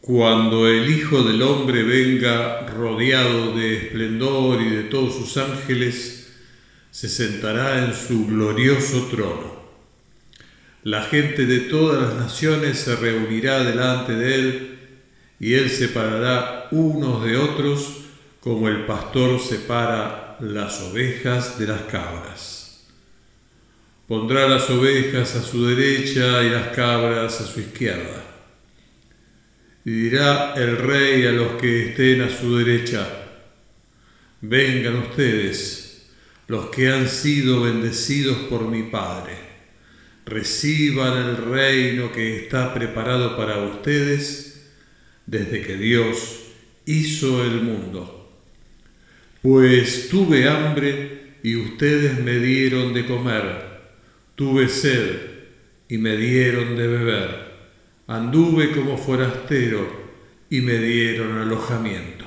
Cuando el Hijo del Hombre venga rodeado de esplendor y de todos sus ángeles, se sentará en su glorioso trono. La gente de todas las naciones se reunirá delante de él y él separará unos de otros como el pastor separa las ovejas de las cabras. Pondrá las ovejas a su derecha y las cabras a su izquierda. Y dirá el rey a los que estén a su derecha, vengan ustedes, los que han sido bendecidos por mi Padre, reciban el reino que está preparado para ustedes desde que Dios hizo el mundo. Pues tuve hambre y ustedes me dieron de comer, tuve sed y me dieron de beber, anduve como forastero y me dieron alojamiento.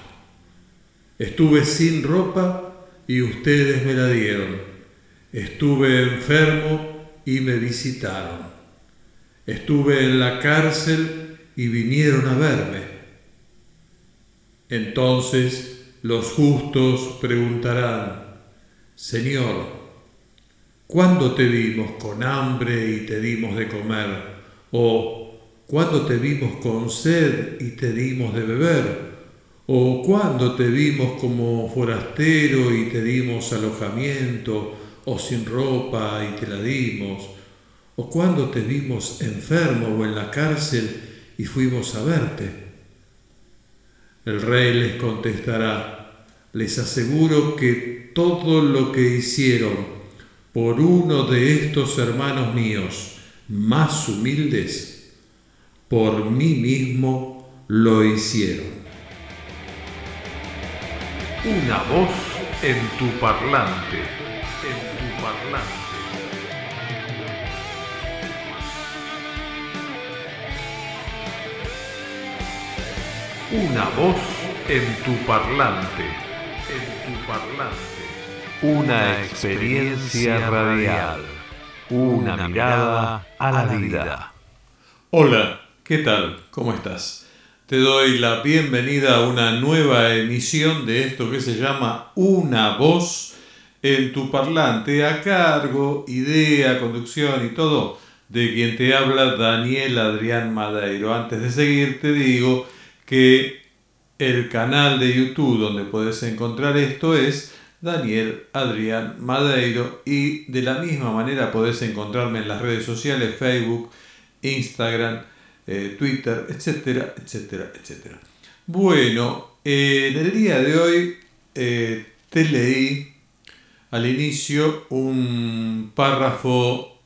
Estuve sin ropa y ustedes me la dieron, estuve enfermo y me visitaron, estuve en la cárcel y vinieron a verme. Entonces, los justos preguntarán, Señor, ¿cuándo te vimos con hambre y te dimos de comer? ¿O cuándo te vimos con sed y te dimos de beber? ¿O cuándo te vimos como forastero y te dimos alojamiento? ¿O sin ropa y te la dimos? ¿O cuándo te vimos enfermo o en la cárcel y fuimos a verte? El rey les contestará, les aseguro que todo lo que hicieron por uno de estos hermanos míos más humildes, por mí mismo lo hicieron. Una voz en tu parlante, en tu parlante. Una voz en tu parlante, en tu parlante. Una experiencia radial, una mirada a la vida. Hola, ¿qué tal? ¿Cómo estás? Te doy la bienvenida a una nueva emisión de esto que se llama Una voz en tu parlante, a cargo, idea, conducción y todo de quien te habla Daniel Adrián Madeiro. Antes de seguir te digo que el canal de YouTube donde puedes encontrar esto es Daniel Adrián Madeiro y de la misma manera podés encontrarme en las redes sociales Facebook, Instagram, eh, Twitter, etcétera, etcétera, etcétera. Bueno, en el día de hoy eh, te leí al inicio un párrafo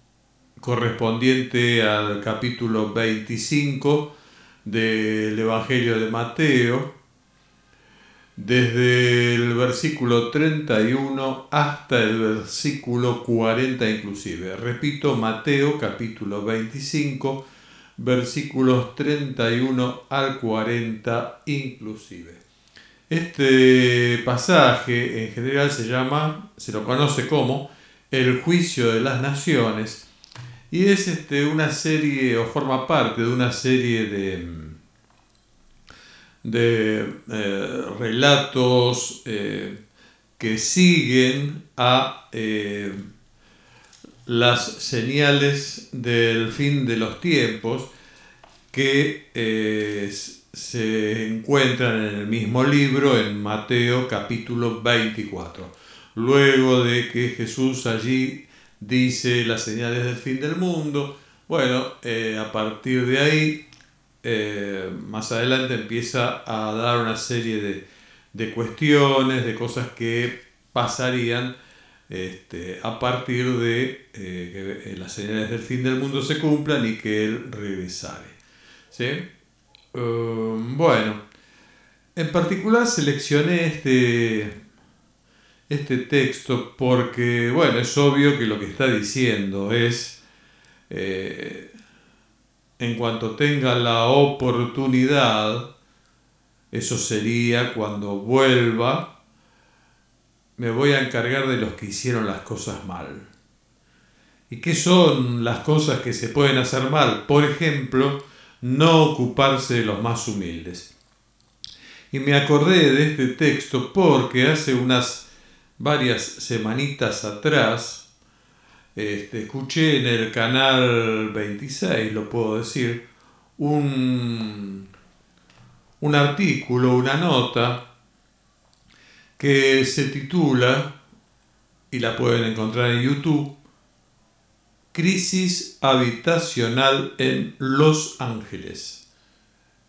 correspondiente al capítulo 25 del Evangelio de Mateo, desde el versículo 31 hasta el versículo 40 inclusive. Repito, Mateo capítulo 25, versículos 31 al 40 inclusive. Este pasaje en general se llama, se lo conoce como el juicio de las naciones y es este, una serie, o forma parte de una serie de, de eh, relatos eh, que siguen a eh, las señales del fin de los tiempos que se encuentran en el mismo libro, en Mateo capítulo 24. Luego de que Jesús allí dice las señales del fin del mundo. Bueno, eh, a partir de ahí, eh, más adelante empieza a dar una serie de, cuestiones, de cosas que pasarían este, a partir de eh, que las señales del fin del mundo se cumplan y que Él regresare. ¿Sí? Um, bueno, en particular seleccioné este este texto porque, bueno, es obvio que lo que está diciendo es, eh, en cuanto tenga la oportunidad, eso sería cuando vuelva, me voy a encargar de los que hicieron las cosas mal. ¿Y qué son las cosas que se pueden hacer mal? Por ejemplo, no ocuparse de los más humildes. Y me acordé de este texto porque hace unas varias semanitas atrás este, escuché en el canal 26, lo puedo decir, un, un artículo, una nota que se titula, y la pueden encontrar en YouTube, Crisis habitacional en Los Ángeles.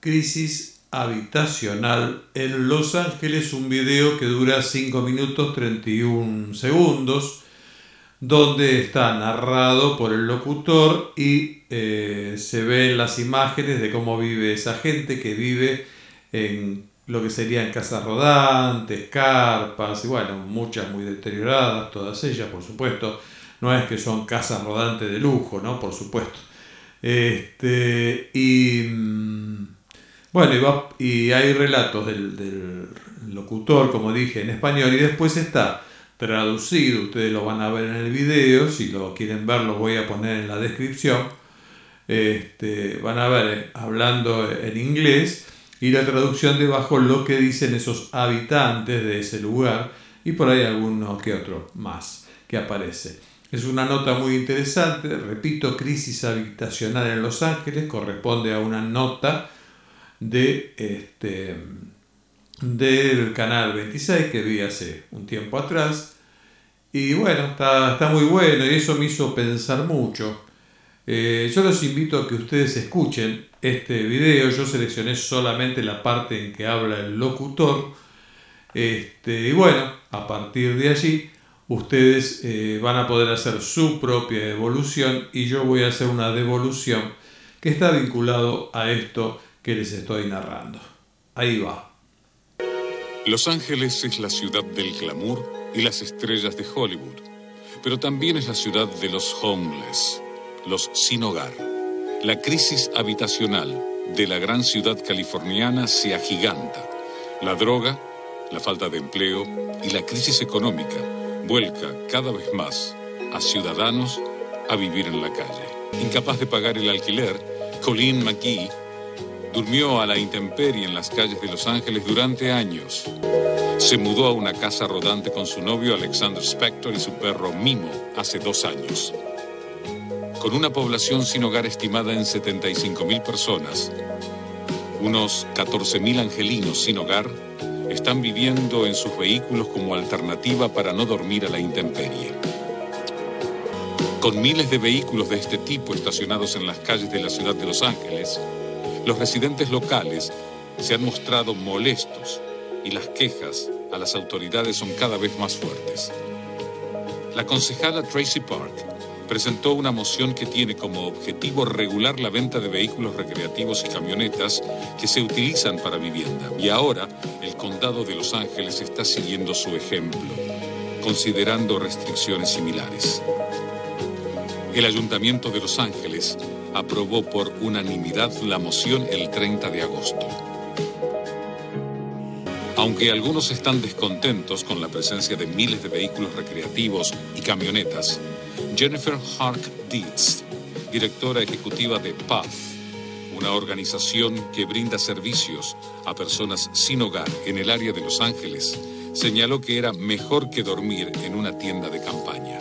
Crisis habitacional en Los Ángeles, un video que dura 5 minutos 31 segundos, donde está narrado por el locutor y eh, se ven las imágenes de cómo vive esa gente que vive en lo que serían casas rodantes, carpas, y bueno, muchas muy deterioradas, todas ellas, por supuesto. No es que son casas rodantes de lujo, ¿no? Por supuesto. Este, y mm, bueno, y, hay relatos del, del, locutor, como dije, en español, y después está traducido, ustedes lo van a ver en el video, si lo quieren ver lo voy a poner en la descripción. Este, van a ver eh, hablando en inglés y la traducción debajo lo que dicen esos habitantes de ese lugar y por ahí alguno que otro más que aparece. Es una nota muy interesante, repito, crisis habitacional en Los Ángeles, corresponde a una nota de este del canal 26 que vi hace un tiempo atrás y bueno, está, está muy bueno y eso me hizo pensar mucho. Eh, yo los invito a que ustedes escuchen este video, yo seleccioné solamente la parte en que habla el locutor. Este, y bueno, a partir de allí ustedes eh, van a poder hacer su propia devolución y yo voy a hacer una devolución que está vinculado a esto que les estoy narrando. Ahí va. Los Ángeles es la ciudad del glamour y las estrellas de Hollywood, pero también es la ciudad de los homeless, los sin hogar. La crisis habitacional de la gran ciudad californiana se agiganta. La droga, la falta de empleo y la crisis económica vuelca cada vez más a ciudadanos a vivir en la calle. Incapaz de pagar el alquiler, Colleen McGee durmió a la intemperie en las calles de Los Ángeles durante años. Se mudó a una casa rodante con su novio Alexander Spector y su perro Mimo hace dos años. Con una población sin hogar estimada en 75.000 personas, unos 14.000 angelinos sin hogar están viviendo en sus vehículos como alternativa para no dormir a la intemperie. Con miles de vehículos de este tipo estacionados en las calles de la ciudad de Los Ángeles, los residentes locales se han mostrado molestos y las quejas a las autoridades son cada vez más fuertes. La concejala Tracy Park presentó una moción que tiene como objetivo regular la venta de vehículos recreativos y camionetas que se utilizan para vivienda. Y ahora el condado de Los Ángeles está siguiendo su ejemplo, considerando restricciones similares. El Ayuntamiento de Los Ángeles aprobó por unanimidad la moción el 30 de agosto. Aunque algunos están descontentos con la presencia de miles de vehículos recreativos y camionetas, Jennifer Hark Dietz, directora ejecutiva de PATH, una organización que brinda servicios a personas sin hogar en el área de Los Ángeles, señaló que era mejor que dormir en una tienda de campaña.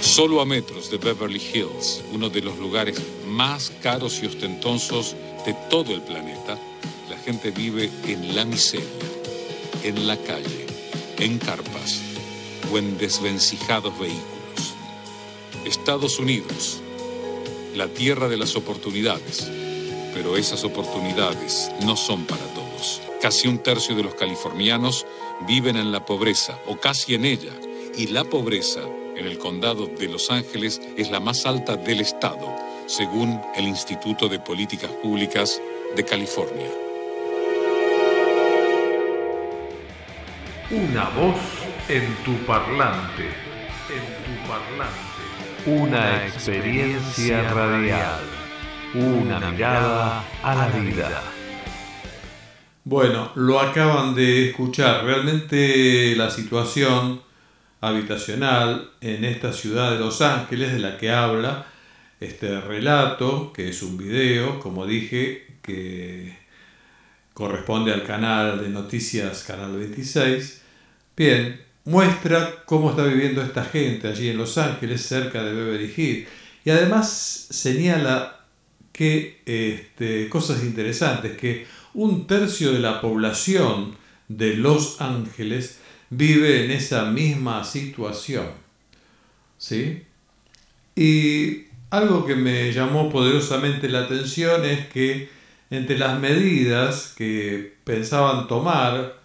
Solo a metros de Beverly Hills, uno de los lugares más caros y ostentosos de todo el planeta, la gente vive en la miseria, en la calle, en carpas o en desvencijados vehículos. Estados Unidos, la tierra de las oportunidades, pero esas oportunidades no son para todos. Casi un tercio de los californianos viven en la pobreza o casi en ella, y la pobreza en el condado de Los Ángeles es la más alta del estado, según el Instituto de Políticas Públicas de California. Una voz en tu parlante, en tu parlante. Una experiencia radial. Una mirada a la vida. Bueno, lo acaban de escuchar. Realmente la situación habitacional en esta ciudad de Los Ángeles de la que habla este relato, que es un video, como dije, que corresponde al canal de noticias Canal 26. Bien, muestra cómo está viviendo esta gente allí en Los Ángeles, cerca de Beverly Hills. Y además señala que este, cosas interesantes, que un tercio de la población de Los Ángeles vive en esa misma situación. ¿Sí? Y algo que me llamó poderosamente la atención es que entre las medidas que pensaban tomar,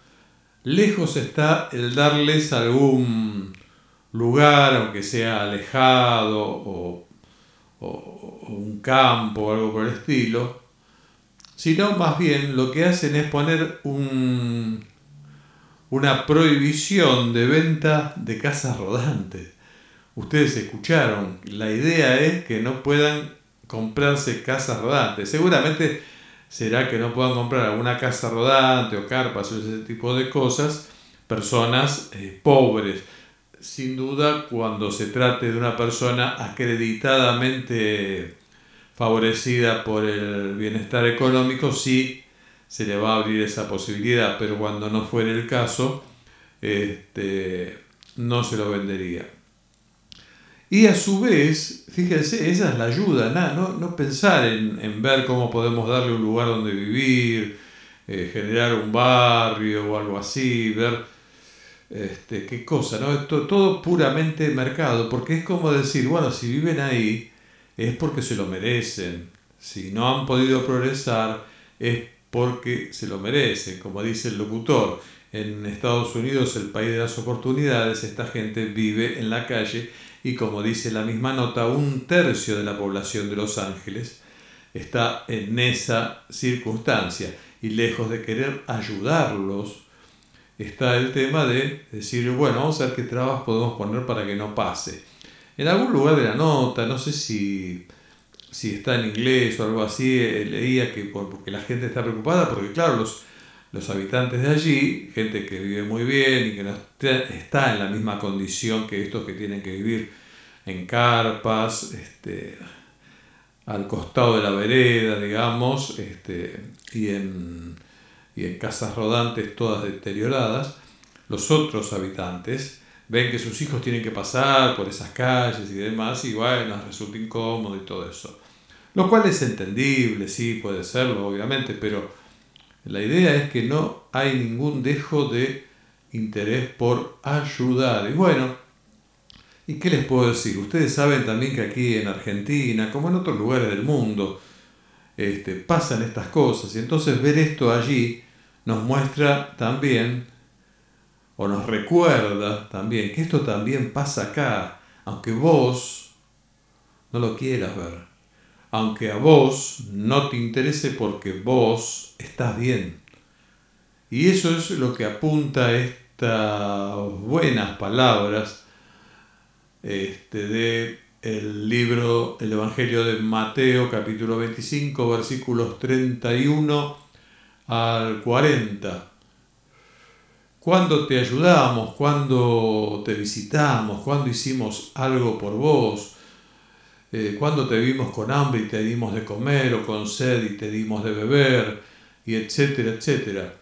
lejos está el darles algún lugar, aunque sea alejado, o, un campo o algo por el estilo, sino más bien lo que hacen es poner un, una prohibición de venta de casas rodantes. Ustedes escucharon, la idea es que no puedan comprarse casas rodantes. Seguramente será que no puedan comprar alguna casa rodante o carpas o ese tipo de cosas personas eh, pobres. Sin duda, cuando se trate de una persona acreditadamente favorecida por el bienestar económico, sí se le va a abrir esa posibilidad, pero cuando no fuera el caso, este, no se lo vendería. Y a su vez, fíjense, esa es la ayuda, no, no pensar en, ver cómo podemos darle un lugar donde vivir, eh, generar un barrio o algo así, ver este, qué cosa, ¿no? Todo, todo puramente mercado, porque es como decir, bueno, si viven ahí es porque se lo merecen, si no han podido progresar es porque se lo merecen, como dice el locutor. En Estados Unidos, el país de las oportunidades, esta gente vive en la calle y como dice la misma nota, un tercio de la población de Los Ángeles está en esa circunstancia y lejos de querer ayudarlos, está el tema de decir, bueno, vamos a ver qué trabas podemos poner para que no pase. En algún lugar de la nota, no sé si, si está en inglés o algo así, eh, leía que porque la gente está preocupada, porque claro, los, los habitantes de allí, gente que vive muy bien y que no está en la misma condición que estos que tienen que vivir en carpas, este, al costado de la vereda, digamos, este, y, en, y en casas rodantes todas deterioradas, los otros habitantes ven que sus hijos tienen que pasar por esas calles y demás, y bueno, resulta incómodo y todo eso. Lo cual es entendible, sí, puede serlo, obviamente, pero la idea es que no hay ningún dejo de interés por ayudar. Y bueno, ¿y qué les puedo decir? Ustedes saben también que aquí en Argentina, como en otros lugares del mundo, este, pasan estas cosas. Y entonces ver esto allí nos muestra también, o nos recuerda también, que esto también pasa acá, aunque vos no lo quieras ver aunque a vos no te interese porque vos estás bien. Y eso es lo que apunta estas buenas palabras este, de el libro, el Evangelio de Mateo, capítulo 25, versículos 31 al 40. Cuando te ayudamos, cuando te visitamos, cuando hicimos algo por vos, eh, cuando te vimos con hambre y te dimos de comer, o con sed y te dimos de beber, y etcétera, etcétera.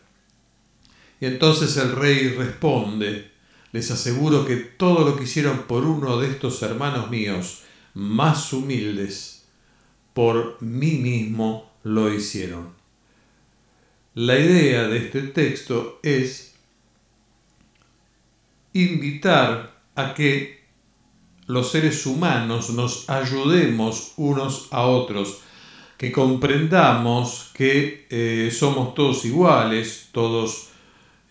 Y entonces el rey responde, les aseguro que todo lo que hicieron por uno de estos hermanos míos, más humildes, por mí mismo lo hicieron. La idea de este texto es invitar a que los seres humanos nos ayudemos unos a otros, que comprendamos que eh, somos todos iguales, todos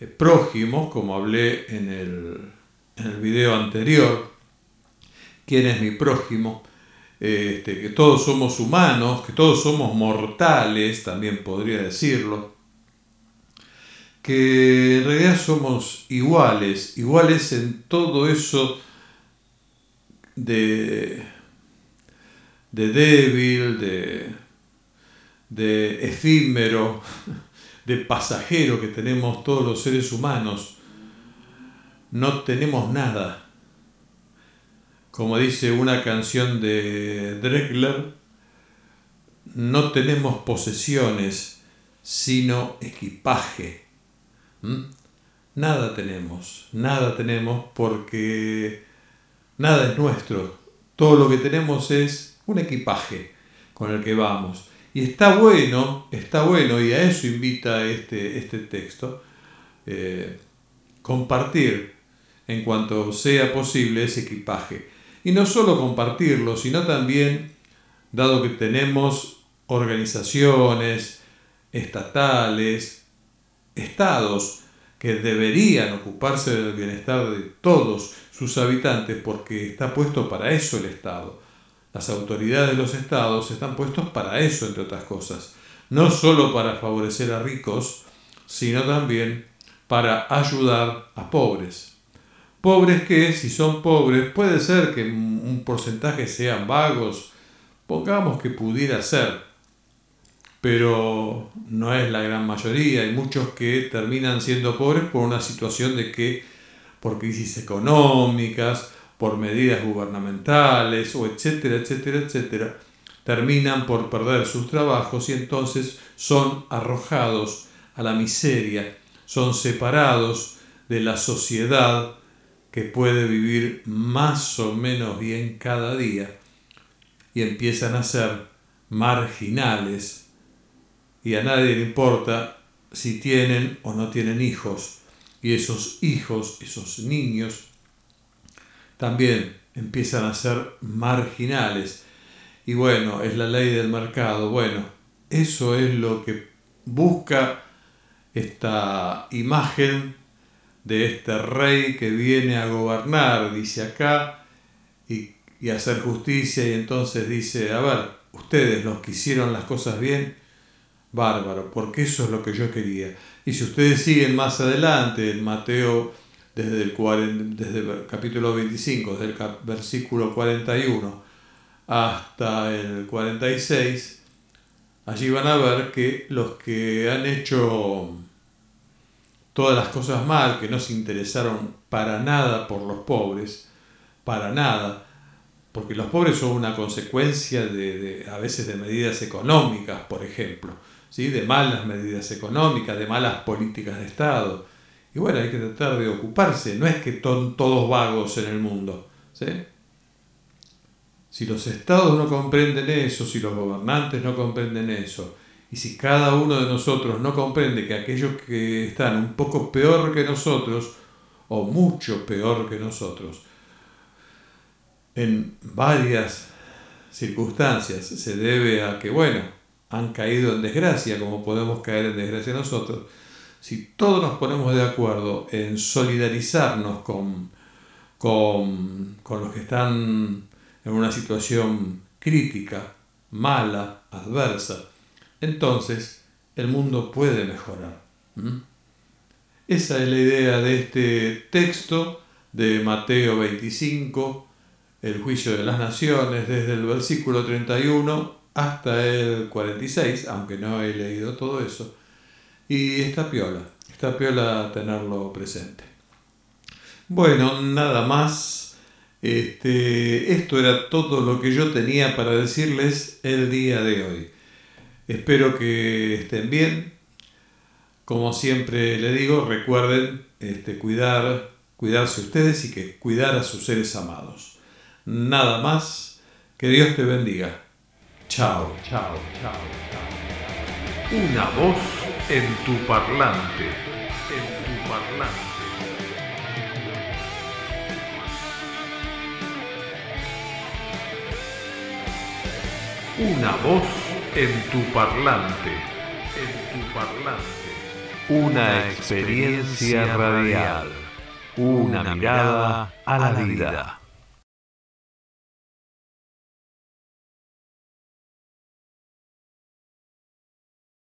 eh, prójimos, como hablé en el, en el video anterior, quién es mi prójimo, este, que todos somos humanos, que todos somos mortales, también podría decirlo, que en realidad somos iguales, iguales en todo eso de, de débil, de, de efímero, de pasajero que tenemos todos los seres humanos. No tenemos nada. como dice una canción de Dregler, no tenemos posesiones, sino equipaje. ¿Mm? Nada tenemos, nada tenemos porque nada es nuestro. Todo lo que tenemos es un equipaje con el que vamos. Y está bueno, está bueno, y a eso invita este, este texto, eh, compartir en cuanto sea posible ese equipaje. Y no solo compartirlo, sino también, dado que tenemos organizaciones estatales, estados que deberían ocuparse del bienestar de todos sus habitantes porque está puesto para eso el Estado. Las autoridades de los estados están puestos para eso, entre otras cosas. No solo para favorecer a ricos, sino también para ayudar a pobres. Pobres que, si son pobres, puede ser que un porcentaje sean vagos, pongamos que pudiera ser, pero no es la gran mayoría. Hay muchos que terminan siendo pobres por una situación de que, por crisis económicas, por medidas gubernamentales, o etcétera, etcétera, etcétera, terminan por perder sus trabajos y entonces son arrojados a la miseria, son separados de la sociedad que puede vivir más o menos bien cada día y empiezan a ser marginales. Y a nadie le importa si tienen o no tienen hijos y esos hijos, esos niños también empiezan a ser marginales y bueno, es la ley del mercado, bueno, eso es lo que busca esta imagen de este rey que viene a gobernar, dice acá, y, y, hacer justicia, y entonces dice, a ver, ustedes los que hicieron las cosas bien, bárbaro, porque eso es lo que yo quería. Y si ustedes siguen más adelante, en Mateo, desde el, desde el capítulo 25, desde el versículo 41 hasta el 46, allí van a ver que los que han hecho todas las cosas mal, que no se interesaron para nada por los pobres, para nada, porque los pobres son una consecuencia de, a veces de medidas económicas, por ejemplo, ¿sí? de malas medidas económicas, de malas políticas de Estado. Y bueno, hay que tratar de ocuparse, no es que son todos vagos en el mundo. ¿sí? Si los estados no comprenden eso, si los gobernantes no comprenden eso, y si cada uno de nosotros no comprende que aquellos que están un poco peor que nosotros, o mucho peor que nosotros, en varias circunstancias se debe a que, bueno, han caído en desgracia, como podemos caer en desgracia nosotros, si todos nos ponemos de acuerdo en solidarizarnos con, con, con los que están en una situación crítica, mala, adversa, entonces el mundo puede mejorar. Esa es la idea de este texto de Mateo 25, el juicio de las naciones, desde el versículo 31 hasta el 46, aunque no he leído todo eso. Y está piola, está piola tenerlo presente. Bueno, nada más. Este, esto era todo lo que yo tenía para decirles el día de hoy. Espero que estén bien. Como siempre le digo, recuerden este, cuidar, cuidarse ustedes y que cuidar a sus seres amados. Nada más, que Dios te bendiga. Chao, chao, chao, chao. Una voz en tu parlante, en tu parlante. Una voz en tu parlante. En tu parlante. Una experiencia radial. Una mirada a la vida.